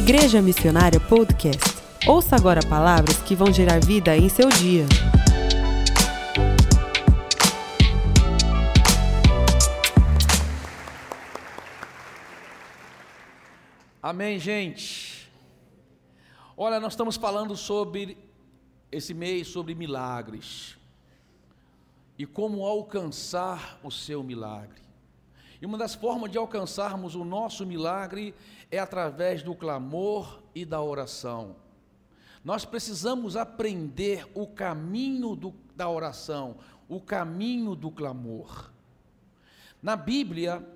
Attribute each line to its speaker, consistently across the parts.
Speaker 1: Igreja Missionária Podcast. Ouça agora palavras que vão gerar vida em seu dia.
Speaker 2: Amém, gente. Olha, nós estamos falando sobre esse mês sobre milagres e como alcançar o seu milagre. E uma das formas de alcançarmos o nosso milagre é através do clamor e da oração. Nós precisamos aprender o caminho do, da oração, o caminho do clamor. Na Bíblia,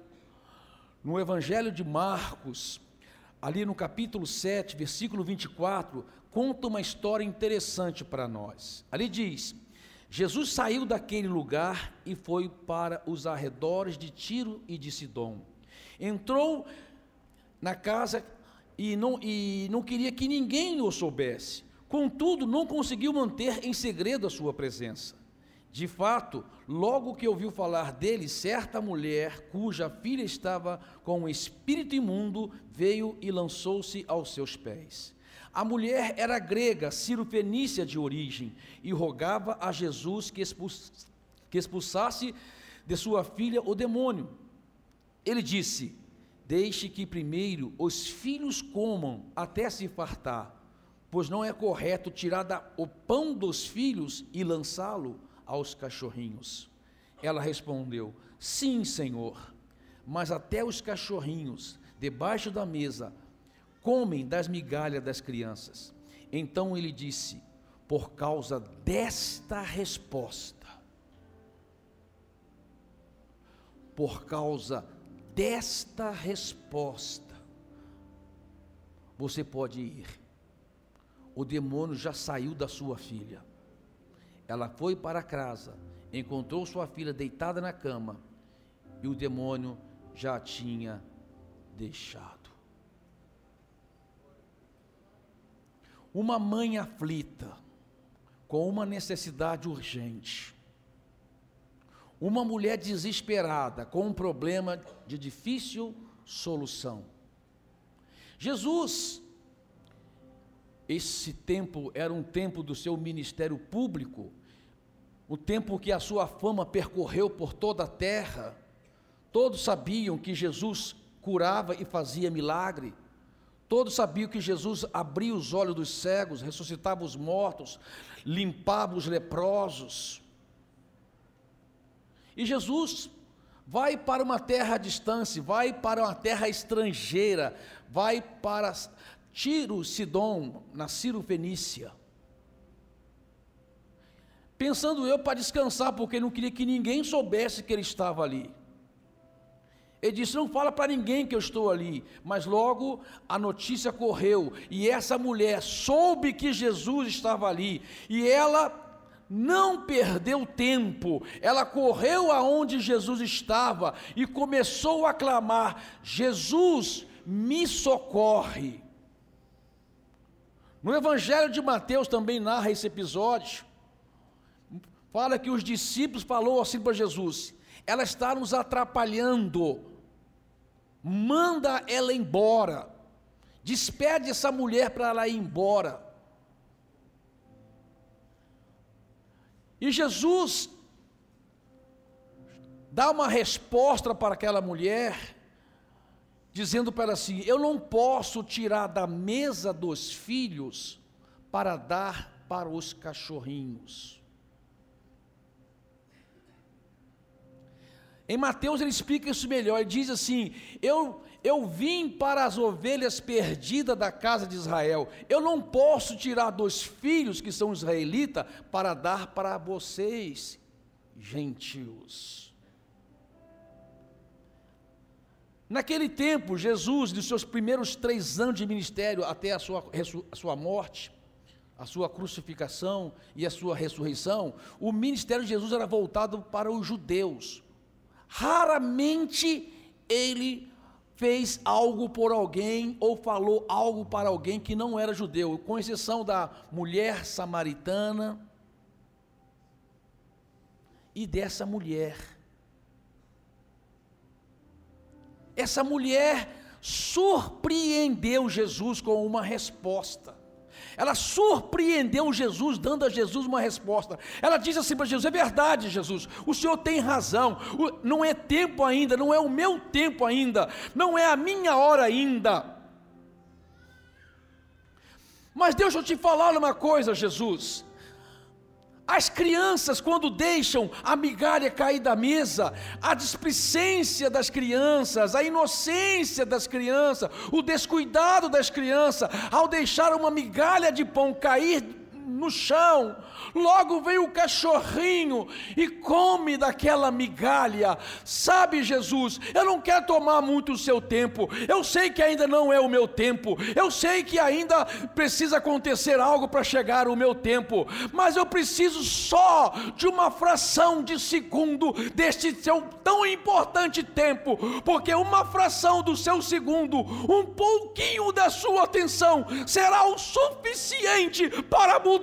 Speaker 2: no Evangelho de Marcos, ali no capítulo 7, versículo 24, conta uma história interessante para nós. Ali diz: Jesus saiu daquele lugar e foi para os arredores de Tiro e de Sidom. Entrou na casa e não, e não queria que ninguém o soubesse. Contudo, não conseguiu manter em segredo a sua presença. De fato, logo que ouviu falar dele, certa mulher, cuja filha estava com um espírito imundo, veio e lançou-se aos seus pés. A mulher era grega, Ciro-fenícia de origem, e rogava a Jesus que, que expulsasse de sua filha o demônio. Ele disse: Deixe que primeiro os filhos comam até se fartar, pois não é correto tirar o pão dos filhos e lançá-lo aos cachorrinhos. Ela respondeu: Sim, Senhor, mas até os cachorrinhos, debaixo da mesa, comem das migalhas das crianças. Então ele disse: por causa desta resposta, por causa desta resposta, você pode ir. O demônio já saiu da sua filha. Ela foi para casa, encontrou sua filha deitada na cama e o demônio já a tinha deixado. Uma mãe aflita, com uma necessidade urgente, uma mulher desesperada, com um problema de difícil solução. Jesus, esse tempo era um tempo do seu ministério público, o tempo que a sua fama percorreu por toda a terra. Todos sabiam que Jesus curava e fazia milagre. Todos sabiam que Jesus abria os olhos dos cegos, ressuscitava os mortos, limpava os leprosos. E Jesus vai para uma terra distante, vai para uma terra estrangeira, vai para Tiro, Sidom, na Ciro Fenícia. Pensando eu para descansar, porque não queria que ninguém soubesse que ele estava ali. Ele disse: Não fala para ninguém que eu estou ali. Mas logo a notícia correu e essa mulher soube que Jesus estava ali e ela não perdeu tempo, ela correu aonde Jesus estava e começou a clamar: Jesus, me socorre. No Evangelho de Mateus também narra esse episódio. Fala que os discípulos falou assim para Jesus: ela está nos atrapalhando manda ela embora, despede essa mulher para ela ir embora. E Jesus dá uma resposta para aquela mulher, dizendo para ela assim: Eu não posso tirar da mesa dos filhos para dar para os cachorrinhos. Em Mateus ele explica isso melhor, ele diz assim: eu, eu vim para as ovelhas perdidas da casa de Israel, eu não posso tirar dos filhos que são israelitas para dar para vocês, gentios. Naquele tempo, Jesus, nos seus primeiros três anos de ministério, até a sua, a sua morte, a sua crucificação e a sua ressurreição, o ministério de Jesus era voltado para os judeus. Raramente ele fez algo por alguém ou falou algo para alguém que não era judeu, com exceção da mulher samaritana e dessa mulher. Essa mulher surpreendeu Jesus com uma resposta. Ela surpreendeu Jesus, dando a Jesus uma resposta. Ela disse assim para Jesus: É verdade, Jesus, o Senhor tem razão. Não é tempo ainda, não é o meu tempo ainda, não é a minha hora ainda. Mas deixa eu te falar uma coisa, Jesus. As crianças, quando deixam a migalha cair da mesa, a displicência das crianças, a inocência das crianças, o descuidado das crianças, ao deixar uma migalha de pão cair no chão, Logo vem o cachorrinho e come daquela migalha. Sabe, Jesus, eu não quero tomar muito o seu tempo. Eu sei que ainda não é o meu tempo. Eu sei que ainda precisa acontecer algo para chegar o meu tempo. Mas eu preciso só de uma fração de segundo deste seu tão importante tempo. Porque uma fração do seu segundo, um pouquinho da sua atenção, será o suficiente para mudar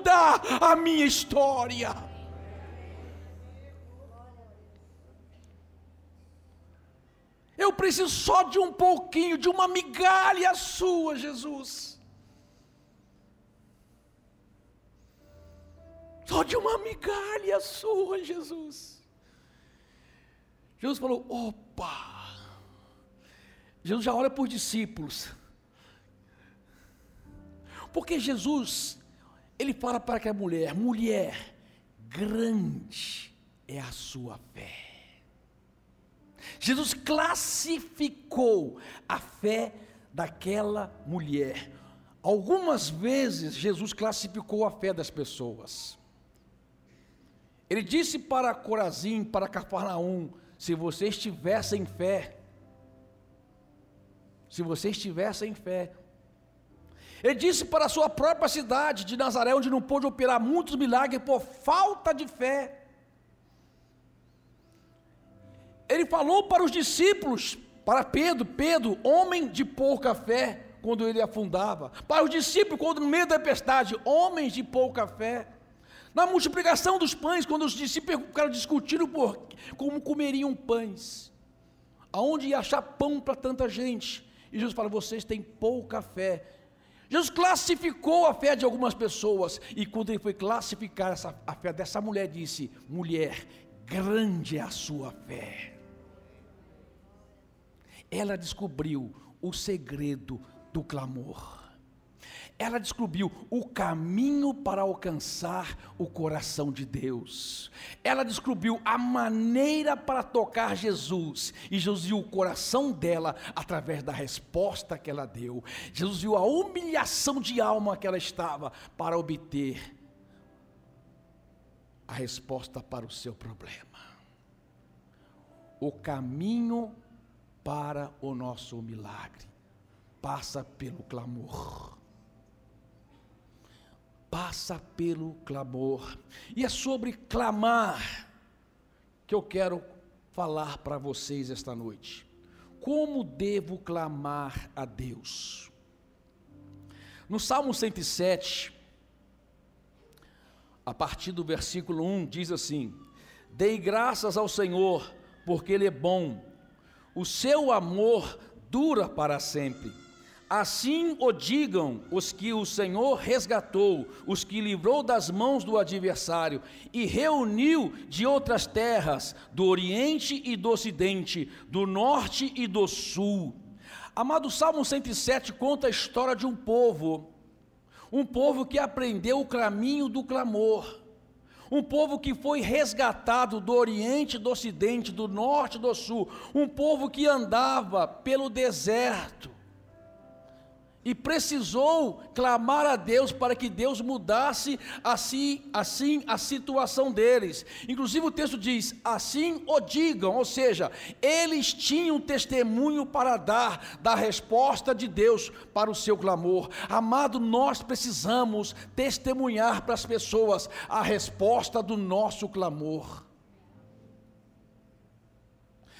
Speaker 2: a minha história história. Eu preciso só de um pouquinho, de uma migalha sua, Jesus. Só de uma migalha sua, Jesus. Jesus falou: opa. Jesus já olha por discípulos. Porque Jesus ele fala para aquela mulher: mulher, grande é a sua fé. Jesus classificou a fé daquela mulher. Algumas vezes Jesus classificou a fé das pessoas. Ele disse para Corazim, para Cafarnaum: se vocês tivessem fé, se vocês tivessem fé, ele disse para a sua própria cidade de Nazaré, onde não pôde operar muitos milagres por falta de fé. Ele falou para os discípulos, para Pedro, Pedro, homem de pouca fé, quando ele afundava. Para os discípulos, quando no meio da tempestade, homens de pouca fé. Na multiplicação dos pães, quando os discípulos ficaram discutindo por como comeriam pães. Aonde ia achar pão para tanta gente? E Jesus fala: vocês têm pouca fé. Jesus classificou a fé de algumas pessoas, e quando ele foi classificar essa, a fé dessa mulher, disse: mulher, grande é a sua fé. Ela descobriu o segredo do clamor ela descobriu o caminho para alcançar o coração de Deus. Ela descobriu a maneira para tocar Jesus. E Jesus viu o coração dela através da resposta que ela deu. Jesus viu a humilhação de alma que ela estava para obter a resposta para o seu problema. O caminho para o nosso milagre passa pelo clamor passa pelo clamor. E é sobre clamar que eu quero falar para vocês esta noite. Como devo clamar a Deus? No Salmo 107, a partir do versículo 1, diz assim: Dei graças ao Senhor, porque Ele é bom, o seu amor dura para sempre. Assim o digam os que o Senhor resgatou, os que livrou das mãos do adversário e reuniu de outras terras, do Oriente e do Ocidente, do Norte e do Sul. Amado Salmo 107 conta a história de um povo, um povo que aprendeu o caminho do clamor, um povo que foi resgatado do Oriente, do Ocidente, do Norte e do Sul, um povo que andava pelo deserto e precisou clamar a Deus para que Deus mudasse assim, assim a situação deles. Inclusive o texto diz: assim o digam, ou seja, eles tinham testemunho para dar da resposta de Deus para o seu clamor. Amado, nós precisamos testemunhar para as pessoas a resposta do nosso clamor.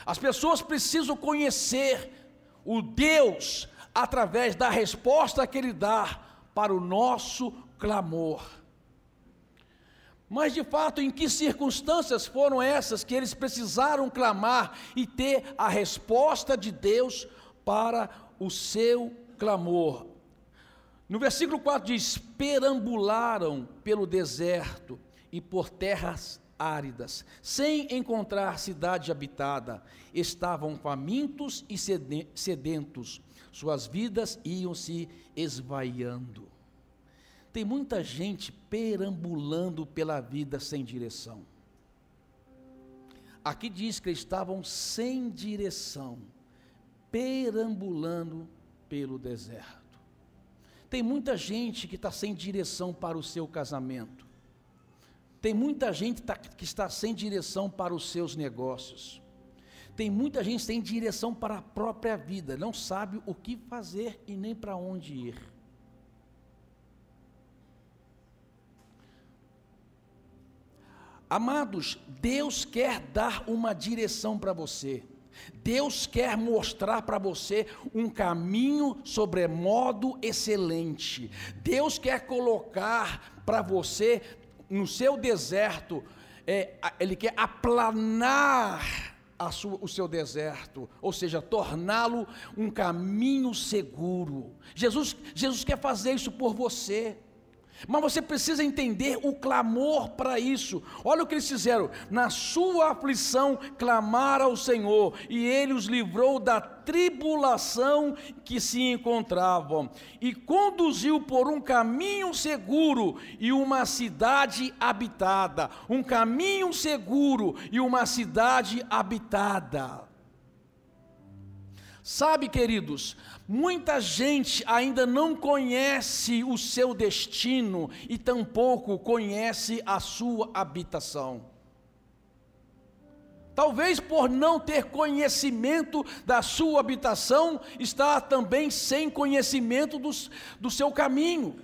Speaker 2: As pessoas precisam conhecer o Deus através da resposta que Ele dá para o nosso clamor. Mas de fato, em que circunstâncias foram essas que eles precisaram clamar e ter a resposta de Deus para o seu clamor. No versículo 4 diz: perambularam pelo deserto e por terras áridas, sem encontrar cidade habitada, estavam famintos e sedentos, suas vidas iam se esvaiando. Tem muita gente perambulando pela vida sem direção. Aqui diz que estavam sem direção, perambulando pelo deserto. Tem muita gente que está sem direção para o seu casamento. Tem muita gente tá, que está sem direção para os seus negócios. Tem muita gente sem direção para a própria vida, não sabe o que fazer e nem para onde ir. Amados, Deus quer dar uma direção para você. Deus quer mostrar para você um caminho sobremodo excelente. Deus quer colocar para você no seu deserto, é, Ele quer aplanar sua, o seu deserto, ou seja, torná-lo um caminho seguro. Jesus, Jesus quer fazer isso por você. Mas você precisa entender o clamor para isso. Olha o que eles fizeram: na sua aflição clamaram ao Senhor, e ele os livrou da tribulação que se encontravam, e conduziu por um caminho seguro e uma cidade habitada. Um caminho seguro e uma cidade habitada. Sabe, queridos, Muita gente ainda não conhece o seu destino e tampouco conhece a sua habitação. Talvez por não ter conhecimento da sua habitação, está também sem conhecimento dos, do seu caminho.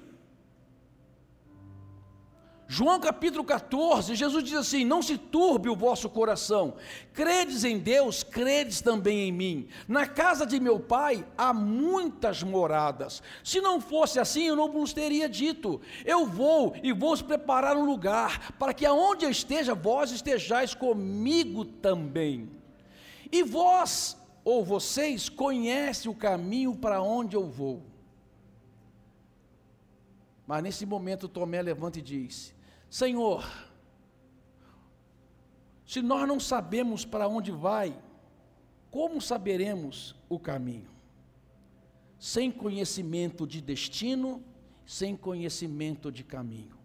Speaker 2: João capítulo 14, Jesus diz assim: Não se turbe o vosso coração, credes em Deus, credes também em mim. Na casa de meu pai há muitas moradas. Se não fosse assim, eu não vos teria dito: Eu vou e vou preparar um lugar, para que aonde eu esteja, vós estejais comigo também. E vós, ou vocês, conhecem o caminho para onde eu vou. Mas nesse momento Tomé levanta e diz: Senhor, se nós não sabemos para onde vai, como saberemos o caminho? Sem conhecimento de destino, sem conhecimento de caminho.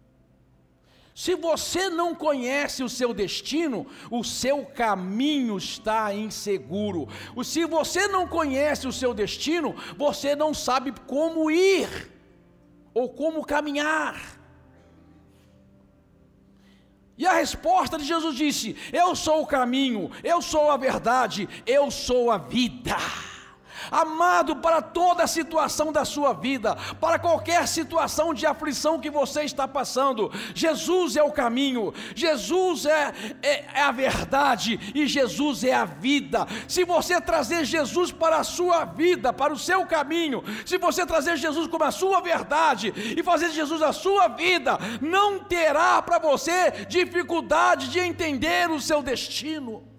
Speaker 2: Se você não conhece o seu destino, o seu caminho está inseguro. Se você não conhece o seu destino, você não sabe como ir ou como caminhar. E a resposta de Jesus disse: Eu sou o caminho, eu sou a verdade, eu sou a vida amado para toda a situação da sua vida, para qualquer situação de aflição que você está passando. Jesus é o caminho, Jesus é, é, é, a verdade e Jesus é a vida. Se você trazer Jesus para a sua vida, para o seu caminho, se você trazer Jesus como a sua verdade e fazer Jesus a sua vida, não terá para você dificuldade de entender o seu destino.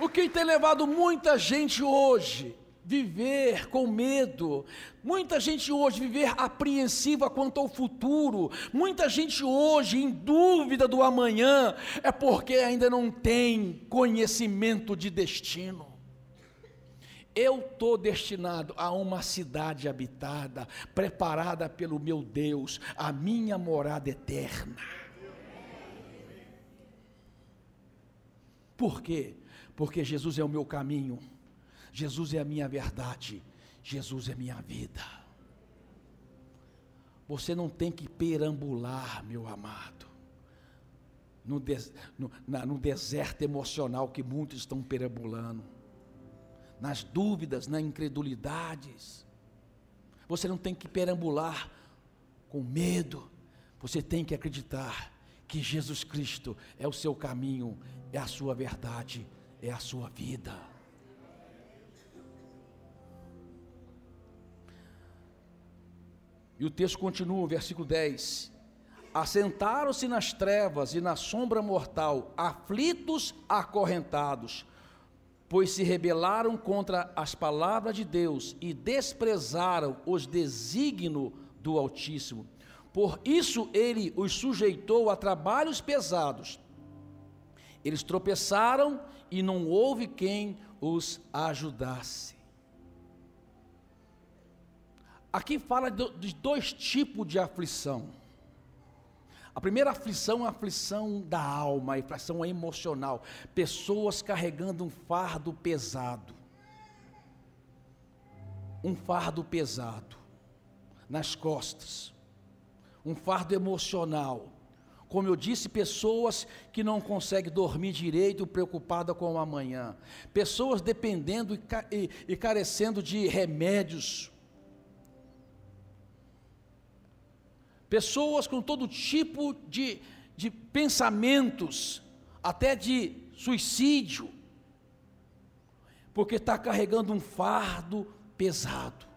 Speaker 2: O que tem levado muita gente hoje viver com medo, muita gente hoje viver apreensiva quanto ao futuro, muita gente hoje em dúvida do amanhã, é porque ainda não tem conhecimento de destino. Eu estou destinado a uma cidade habitada, preparada pelo meu Deus, a minha morada eterna. Por quê? Porque Jesus é o meu caminho, Jesus é a minha verdade, Jesus é minha vida. Você não tem que perambular, meu amado, no, no, na, no deserto emocional que muitos estão perambulando, nas dúvidas, nas incredulidades. Você não tem que perambular com medo, você tem que acreditar que Jesus Cristo é o seu caminho, é a sua verdade é a sua vida. E o texto continua, versículo 10. assentaram-se nas trevas e na sombra mortal, aflitos, acorrentados, pois se rebelaram contra as palavras de Deus e desprezaram os desígnios do Altíssimo. Por isso ele os sujeitou a trabalhos pesados. Eles tropeçaram e não houve quem os ajudasse. Aqui fala de dois tipos de aflição. A primeira aflição é a aflição da alma, a aflição emocional. Pessoas carregando um fardo pesado. Um fardo pesado nas costas. Um fardo emocional. Como eu disse, pessoas que não conseguem dormir direito, preocupada com o amanhã. Pessoas dependendo e, carecendo de remédios pessoas com todo tipo de, de pensamentos, até de suicídio, porque está carregando um fardo pesado.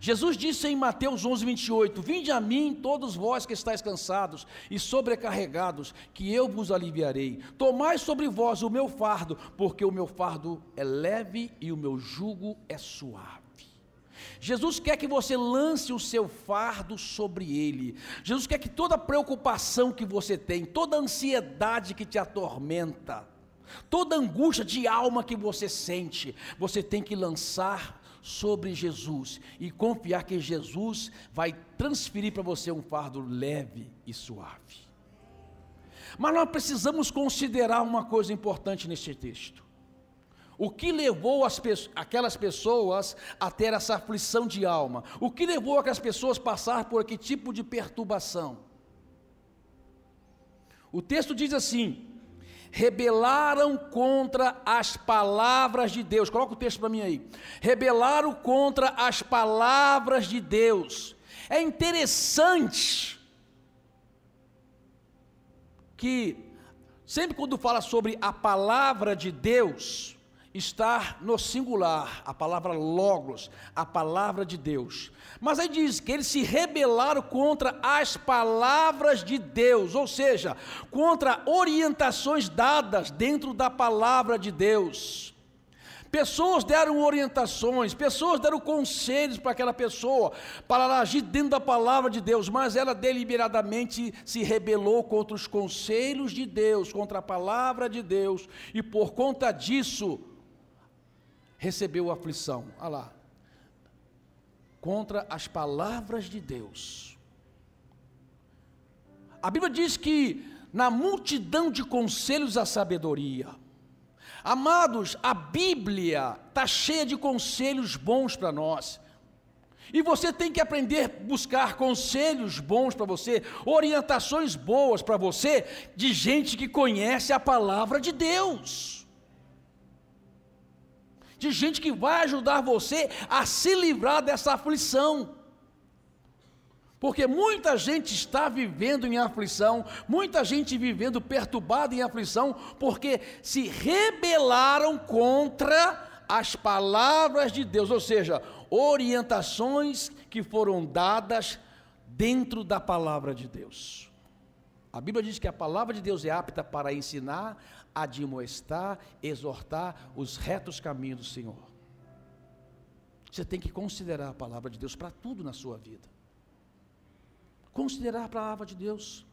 Speaker 2: Jesus disse em Mateus 11, 28: Vinde a mim, todos vós que estáis cansados e sobrecarregados, que eu vos aliviarei. Tomai sobre vós o meu fardo, porque o meu fardo é leve e o meu jugo é suave. Jesus quer que você lance o seu fardo sobre ele. Jesus quer que toda preocupação que você tem, toda ansiedade que te atormenta, toda angústia de alma que você sente, você tem que lançar sobre Jesus e confiar que Jesus vai transferir para você um fardo leve e suave. Mas nós precisamos considerar uma coisa importante neste texto. O que levou as, aquelas pessoas a ter essa aflição de alma? O que levou aquelas pessoas a passar por que tipo de perturbação? O texto diz assim: rebelaram contra as palavras de Deus. Coloca o texto para mim aí. Rebelaram contra as palavras de Deus. É interessante que sempre quando fala sobre a palavra de Deus, está no singular, a palavra logos, a palavra de Deus. Mas aí diz que eles se rebelaram contra as palavras de Deus, ou seja, contra orientações dadas dentro da palavra de Deus. Pessoas deram orientações, pessoas deram conselhos para aquela pessoa, para ela agir dentro da palavra de Deus, mas ela deliberadamente se rebelou contra os conselhos de Deus, contra a palavra de Deus, e por conta disso, recebeu aflição. Olha lá. Contra as palavras de Deus. A Bíblia diz que na multidão de conselhos a sabedoria. Amados, a Bíblia está cheia de conselhos bons para nós. E você tem que aprender a buscar conselhos bons para você, orientações boas para você, de gente que conhece a palavra de Deus de gente que vai ajudar você a se livrar dessa aflição. Porque muita gente está vivendo em aflição, muita gente vivendo perturbada em aflição, porque se rebelaram contra as palavras de Deus, ou seja, orientações que foram dadas dentro da palavra de Deus. A Bíblia diz que a palavra de Deus é apta para ensinar, admoestar, exortar os retos caminhos do Senhor. Você tem que considerar a palavra de Deus para tudo na sua vida. Considerar a palavra de Deus.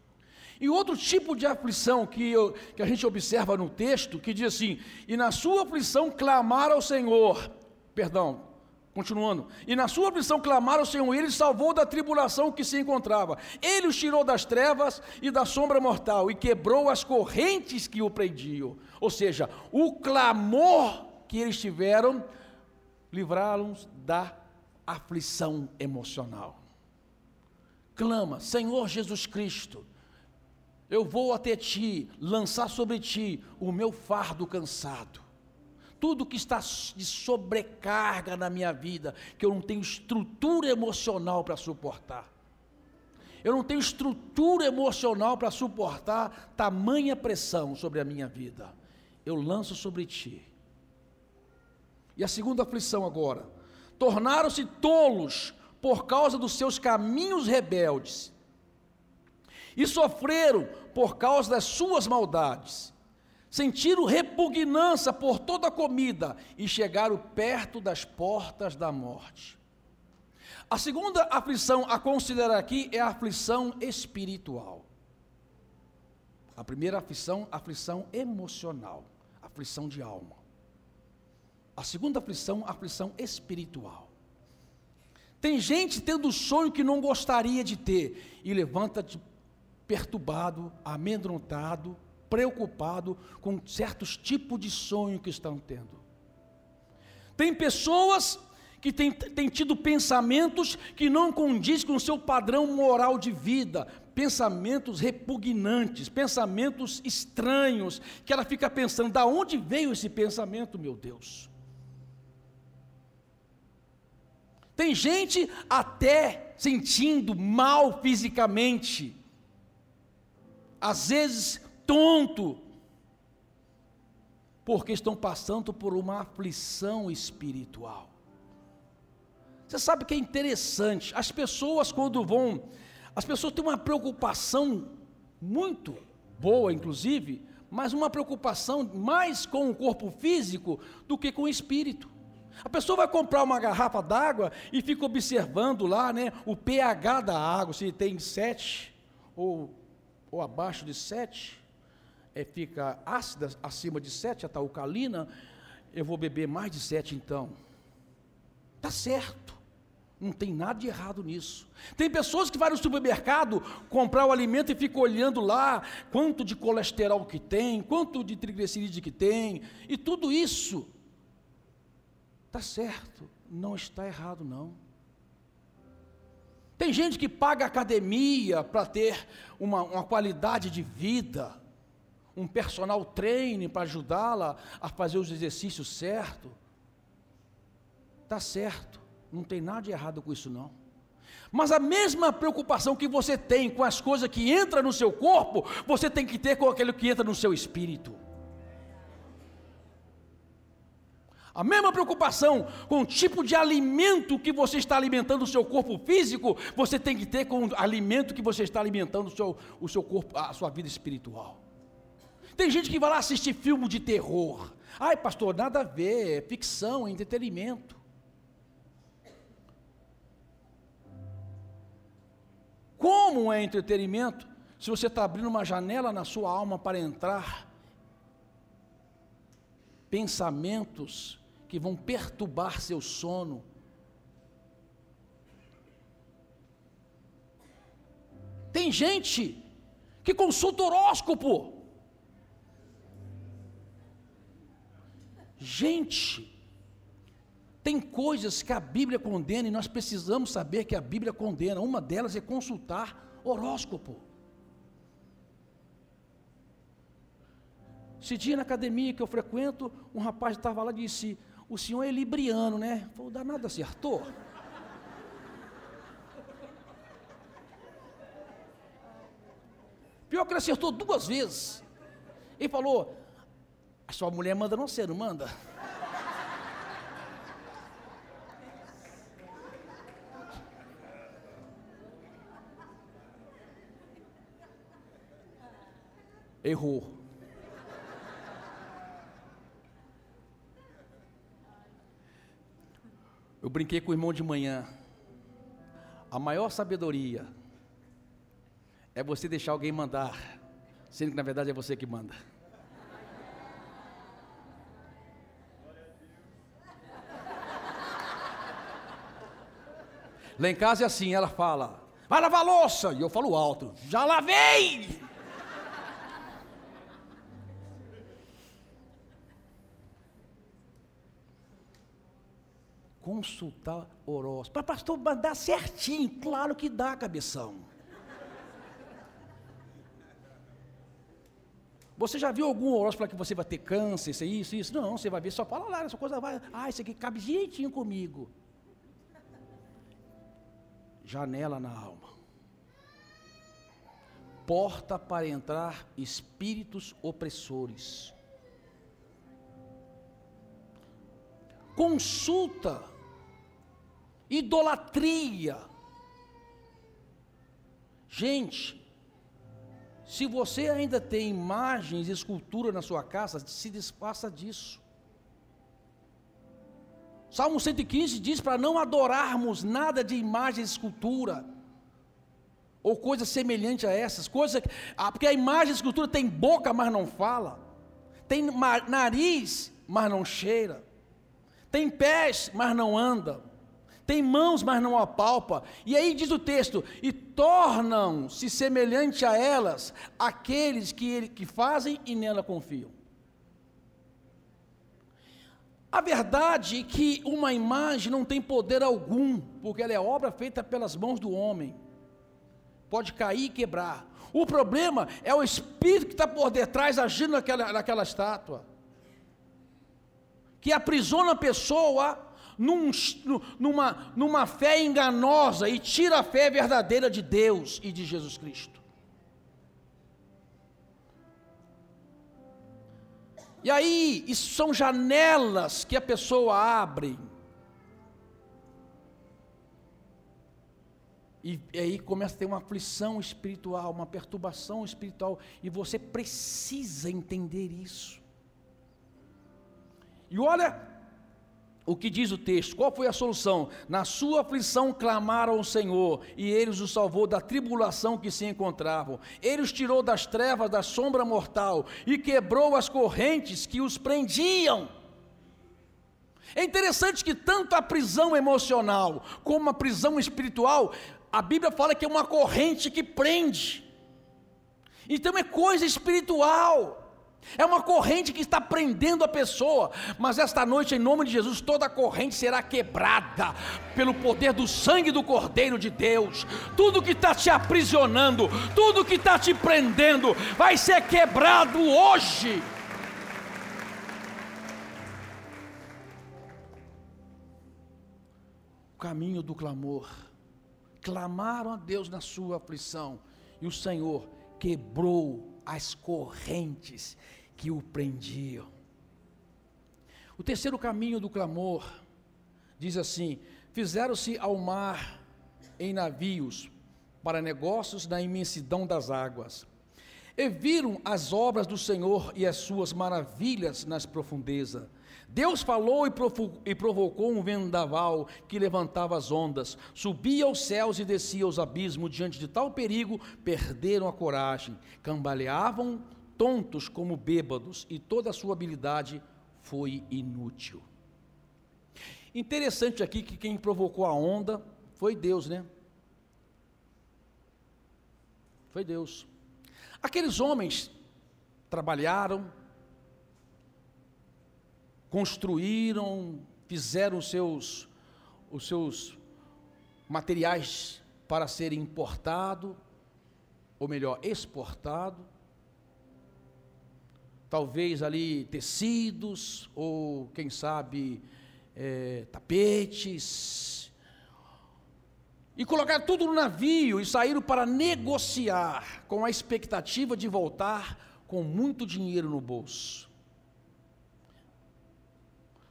Speaker 2: E outro tipo de aflição que, eu, que a gente observa no texto, que diz assim: e na sua aflição clamar ao Senhor, perdão, Continuando, e na sua aflição clamaram ao Senhor, ele salvou da tribulação que se encontrava. Ele os tirou das trevas e da sombra mortal e quebrou as correntes que o prendiam. Ou seja, o clamor que eles tiveram livrá-los da aflição emocional. Clama, Senhor Jesus Cristo, eu vou até ti, lançar sobre ti o meu fardo cansado tudo que está de sobrecarga na minha vida, que eu não tenho estrutura emocional para suportar. Eu não tenho estrutura emocional para suportar tamanha pressão sobre a minha vida. Eu lanço sobre ti. E a segunda aflição agora: tornaram-se tolos por causa dos seus caminhos rebeldes e sofreram por causa das suas maldades. Sentiram repugnância por toda a comida e chegaram perto das portas da morte. A segunda aflição a considerar aqui é a aflição espiritual. A primeira aflição, aflição emocional, aflição de alma. A segunda aflição, aflição espiritual. Tem gente tendo sonho que não gostaria de ter e levanta-te perturbado, amedrontado, preocupado com certos tipos de sonho que estão tendo. Tem pessoas que têm, têm tido pensamentos que não condiz com o seu padrão moral de vida, pensamentos repugnantes, pensamentos estranhos, que ela fica pensando: da onde veio esse pensamento, meu Deus? Tem gente até sentindo mal fisicamente, às vezes tonto, porque estão passando por uma aflição espiritual. Você sabe que é interessante, as pessoas quando vão, as pessoas têm uma preocupação muito boa, inclusive, mas uma preocupação mais com o corpo físico do que com o espírito. A pessoa vai comprar uma garrafa d'água e fica observando lá, né, o pH da água, se tem 7 ou, ou abaixo de 7, é, fica ácida acima de 7, já está alcalina, eu vou beber mais de 7 então. Está certo. Não tem nada de errado nisso. Tem pessoas que vão no supermercado comprar o alimento e ficam olhando lá quanto de colesterol que tem, quanto de triglicerídeo que tem, e tudo isso Está certo, não está errado, não. Tem gente que paga academia para ter uma, uma qualidade de vida, um personal training para ajudá-la a fazer os exercícios certos. Está certo, não tem nada de errado com isso, não. Mas a mesma preocupação que você tem com as coisas que entram no seu corpo, você tem que ter com aquilo que entra no seu espírito. A mesma preocupação com o tipo de alimento que você está alimentando o seu corpo físico, você tem que ter com o alimento que você está alimentando o seu, o seu corpo, a sua vida espiritual. Tem gente que vai lá assistir filme de terror. Ai, pastor, nada a ver, é ficção, é entretenimento. Como é entretenimento se você está abrindo uma janela na sua alma para entrar pensamentos que vão perturbar seu sono. Tem gente que consulta horóscopo. Gente, tem coisas que a Bíblia condena e nós precisamos saber que a Bíblia condena. Uma delas é consultar horóscopo. Esse dia na academia que eu frequento, um rapaz estava lá e disse: o senhor é libriano, né? Falei, danado acertou. Pior que ele acertou duas vezes. Ele falou: a sua mulher manda não ser, não manda? Errou. Eu brinquei com o irmão de manhã. A maior sabedoria é você deixar alguém mandar, sendo que na verdade é você que manda. Lá em casa é assim, ela fala, vai lavar louça, e eu falo alto, já lavei! consultar horóscopo. Para pastor, dá certinho, claro que dá, cabeção. Você já viu algum horóscopo que você vai ter câncer, isso, isso, isso? Não, você vai ver, só fala lá, essa coisa vai. Ah, isso aqui cabe direitinho comigo. Janela na alma. Porta para entrar espíritos opressores. Consulta idolatria. Gente, Se você ainda tem imagens e escultura na sua casa, se desfaça disso. Salmo 115 diz para não adorarmos nada de imagem e escultura, ou coisa semelhante a essas, coisas, ah, porque a imagem e escultura tem boca, mas não fala, tem nariz, mas não cheira, tem pés, mas não anda, tem mãos, mas não apalpa. E aí diz o texto: e tornam-se semelhante a elas aqueles que, ele, que fazem e nela confiam. A verdade é que uma imagem não tem poder algum, porque ela é obra feita pelas mãos do homem. Pode cair e quebrar. O problema é o espírito que está por detrás agindo naquela, naquela estátua, que aprisiona a pessoa num, numa, numa fé enganosa e tira a fé verdadeira de Deus e de Jesus Cristo. E aí, isso são janelas que a pessoa abre. E, aí começa a ter uma aflição espiritual, uma perturbação espiritual, e você precisa entender isso. E olha o que diz o texto? Qual foi a solução? Na sua aflição clamaram ao Senhor, e ele os salvou da tribulação que se encontravam. Ele os tirou das trevas da sombra mortal e quebrou as correntes que os prendiam. É interessante que tanto a prisão emocional como a prisão espiritual, a Bíblia fala que é uma corrente que prende. Então é coisa espiritual. É uma corrente que está prendendo a pessoa, mas esta noite, em nome de Jesus, toda corrente será quebrada pelo poder do sangue do Cordeiro de Deus. Tudo que está te aprisionando, tudo que está te prendendo, vai ser quebrado hoje. O caminho do clamor. Clamaram a Deus na sua aflição, e o Senhor quebrou as correntes que o prendiam. O terceiro caminho do clamor diz assim: Fizeram-se ao mar em navios para negócios na imensidão das águas. E viram as obras do Senhor e as suas maravilhas nas profundezas. Deus falou e provocou um vendaval que levantava as ondas, subia aos céus e descia aos abismos. Diante de tal perigo, perderam a coragem, cambaleavam tontos como bêbados, e toda a sua habilidade foi inútil. Interessante aqui que quem provocou a onda foi Deus, né? Foi Deus. Aqueles homens trabalharam, construíram, fizeram os seus, os seus materiais para serem importado, ou melhor, exportado. Talvez ali tecidos, ou quem sabe é, tapetes, e colocaram tudo no navio e saíram para negociar, com a expectativa de voltar com muito dinheiro no bolso.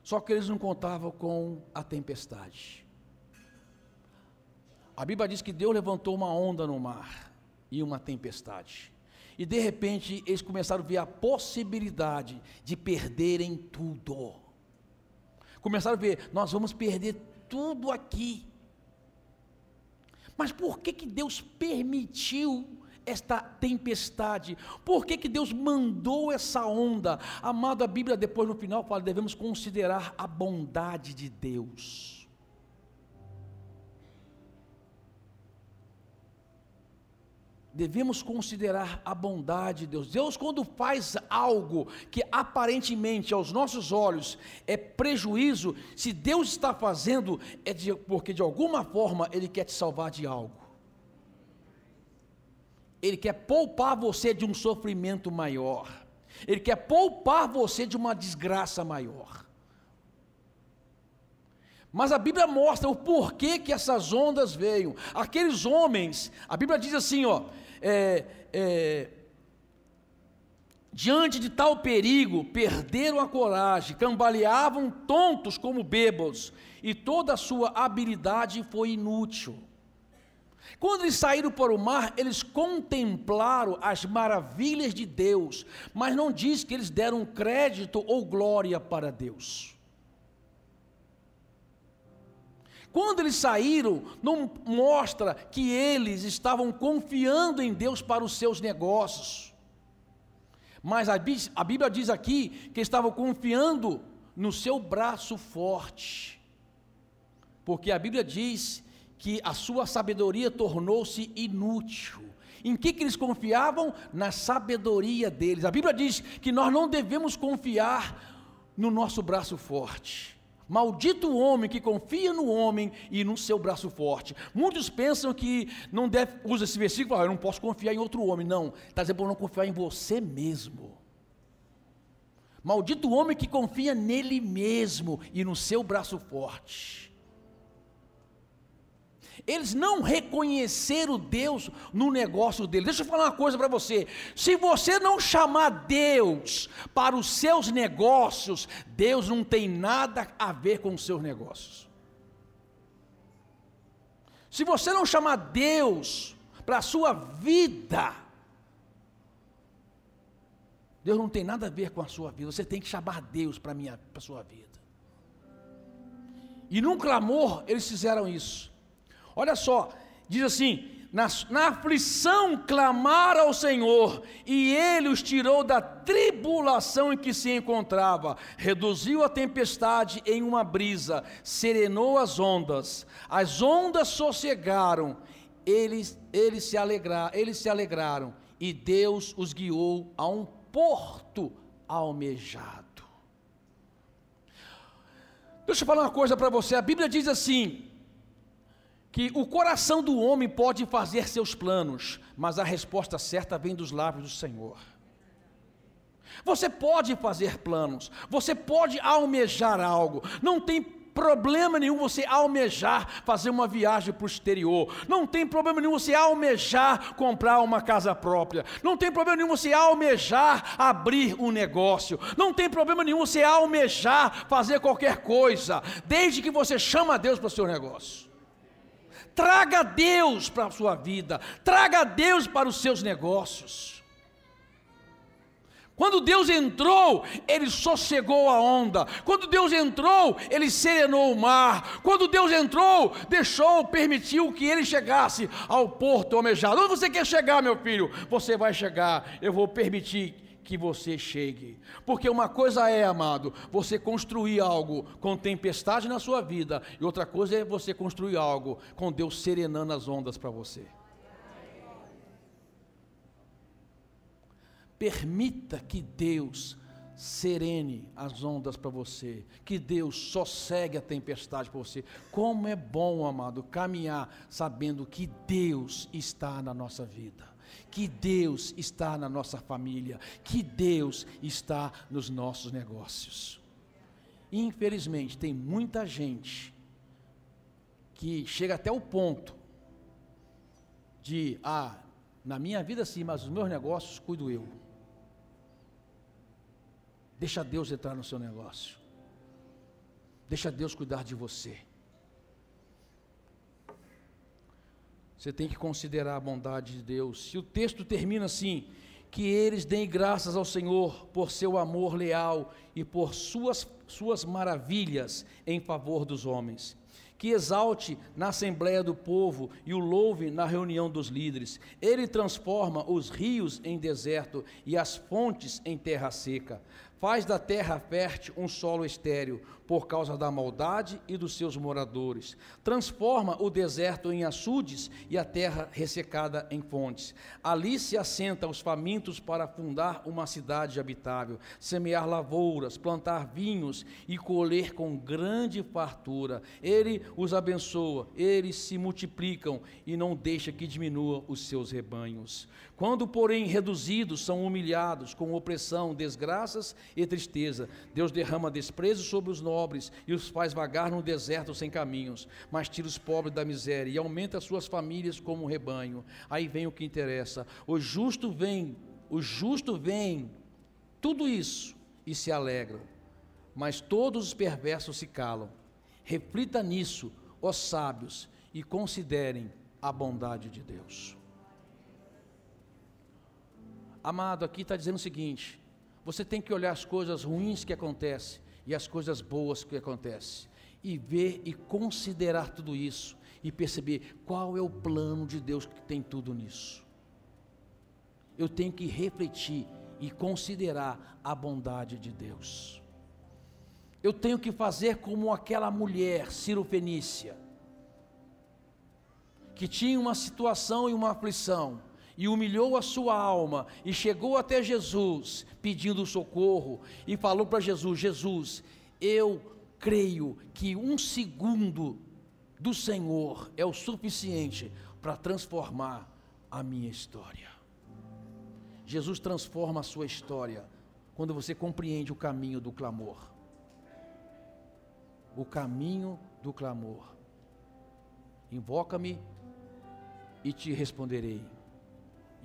Speaker 2: Só que eles não contavam com a tempestade. A Bíblia diz que Deus levantou uma onda no mar e uma tempestade. E de repente eles começaram a ver a possibilidade de perderem tudo. Começaram a ver, nós vamos perder tudo aqui. Mas por que, que Deus permitiu esta tempestade? Por que, que Deus mandou essa onda? Amado, a Bíblia depois no final fala, devemos considerar a bondade de Deus. Devemos considerar a bondade de Deus. Deus, quando faz algo que aparentemente aos nossos olhos é prejuízo, se Deus está fazendo, é de, porque de alguma forma Ele quer te salvar de algo. Ele quer poupar você de um sofrimento maior. Ele quer poupar você de uma desgraça maior. Mas a Bíblia mostra o porquê que essas ondas veio. Aqueles homens, a Bíblia diz assim, ó, é, é, diante de tal perigo, perderam a coragem, cambaleavam tontos como bêbados, e toda a sua habilidade foi inútil. Quando eles saíram para o mar, eles contemplaram as maravilhas de Deus, mas não diz que eles deram crédito ou glória para Deus. Quando eles saíram, não mostra que eles estavam confiando em Deus para os seus negócios. Mas a, Bíblia diz aqui que estavam confiando no seu braço forte. Porque a Bíblia diz que a sua sabedoria tornou-se inútil. Em que, que eles confiavam? Na sabedoria deles. A Bíblia diz que nós não devemos confiar no nosso braço forte. Maldito o homem que confia no homem e no seu braço forte. Muitos pensam que não deve, usa esse versículo, ah, eu não posso confiar em outro homem. Não, está dizendo para não confiar em você mesmo. Maldito o homem que confia nele mesmo e no seu braço forte. Eles não reconheceram Deus no negócio deles. Deixa eu falar uma coisa para você. Se você não chamar Deus para os seus negócios, Deus não tem nada a ver com os seus negócios. Se você não chamar Deus para a sua vida, Deus não tem nada a ver com a sua vida. Você tem que chamar Deus para a sua vida. E num clamor, eles fizeram isso. Olha só, diz assim: na, na, aflição clamaram ao Senhor, e Ele os tirou da tribulação em que se encontrava, reduziu a tempestade em uma brisa, serenou as ondas, as ondas sossegaram, eles, eles, se, alegra, eles se alegraram, e Deus os guiou a um porto almejado. Deixa eu falar uma coisa para você, a Bíblia diz assim: que o coração do homem pode fazer seus planos, mas a resposta certa vem dos lábios do Senhor. Você pode fazer planos, você pode almejar algo, não tem problema nenhum você almejar fazer uma viagem para o exterior, não tem problema nenhum você almejar comprar uma casa própria, não tem problema nenhum você almejar abrir um negócio, não tem problema nenhum você almejar fazer qualquer coisa, desde que você chama Deus para o seu negócio. Traga Deus para a sua vida, traga Deus para os seus negócios. Quando Deus entrou, ele sossegou a onda. Quando Deus entrou, ele serenou o mar. Quando Deus entrou, deixou, permitiu que ele chegasse ao porto almejado. Onde você quer chegar, meu filho? Você vai chegar. Eu vou permitir que você chegue. Porque uma coisa é, amado, você construir algo com tempestade na sua vida, e outra coisa é você construir algo com Deus serenando as ondas para você. Permita que Deus serene as ondas para você, que Deus sossegue a tempestade para você. Como é bom, amado, caminhar sabendo que Deus está na nossa vida que Deus está na nossa família, que Deus está nos nossos negócios. Infelizmente, tem muita gente que chega até o ponto de, ah, na minha vida sim, mas os meus negócios cuido eu. Deixa Deus entrar no seu negócio. Deixa Deus cuidar de você. Você tem que considerar a bondade de Deus. Se o texto termina assim, que eles deem graças ao Senhor por seu amor leal e por suas, suas maravilhas em favor dos homens. Que exalte na assembleia do povo e o louve na reunião dos líderes. Ele transforma os rios em deserto e as fontes em terra seca. Faz da terra fértil um solo estéril, por causa da maldade e dos seus moradores. Transforma o deserto em açudes e a terra ressecada em fontes. Ali se assentam os famintos para fundar uma cidade habitável, semear lavouras, plantar vinhos e colher com grande fartura. Ele os abençoa, eles se multiplicam e não deixa que diminua os seus rebanhos. Quando, porém, reduzidos, são humilhados com opressão, desgraças e tristeza, Deus derrama desprezo sobre os nobres e os faz vagar no deserto sem caminhos, mas tira os pobres da miséria e aumenta as suas famílias como um rebanho. Aí vem o que interessa: o justo vem, o justo vem, tudo isso e se alegram, mas todos os perversos se calam. Reflita nisso, ó sábios, e considerem a bondade de Deus. Amado, aqui está dizendo o seguinte: você tem que olhar as coisas ruins que acontecem e as coisas boas que acontecem, e ver e considerar tudo isso, e perceber qual é o plano de Deus que tem tudo nisso. Eu tenho que refletir e considerar a bondade de Deus. Eu tenho que fazer como aquela mulher, Ciro Fenícia, que tinha uma situação e uma aflição, e humilhou a sua alma e chegou até Jesus pedindo socorro e falou para Jesus: Jesus, eu creio que um segundo do Senhor é o suficiente para transformar a minha história. Jesus transforma a sua história quando você compreende o caminho do clamor. O caminho do clamor. Invoca-me e te responderei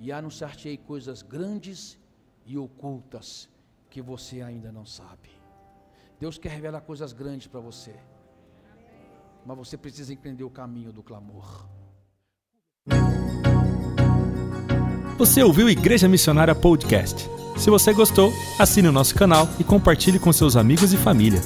Speaker 2: e anunciar-te-ei coisas grandes e ocultas que você ainda não sabe. Deus quer revelar coisas grandes para você, mas você precisa entender o caminho do clamor.
Speaker 3: Você ouviu Igreja Missionária Podcast? Se você gostou, assine o nosso canal e compartilhe com seus amigos e família.